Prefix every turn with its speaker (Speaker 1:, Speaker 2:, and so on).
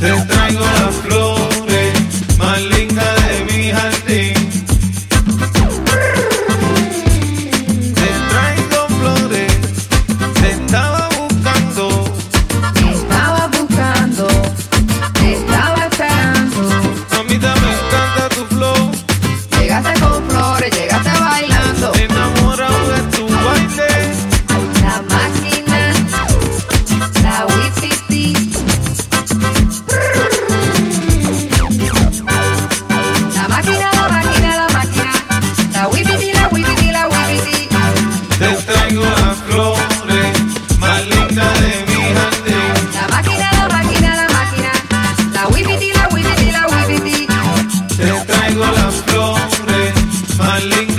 Speaker 1: Desde darling.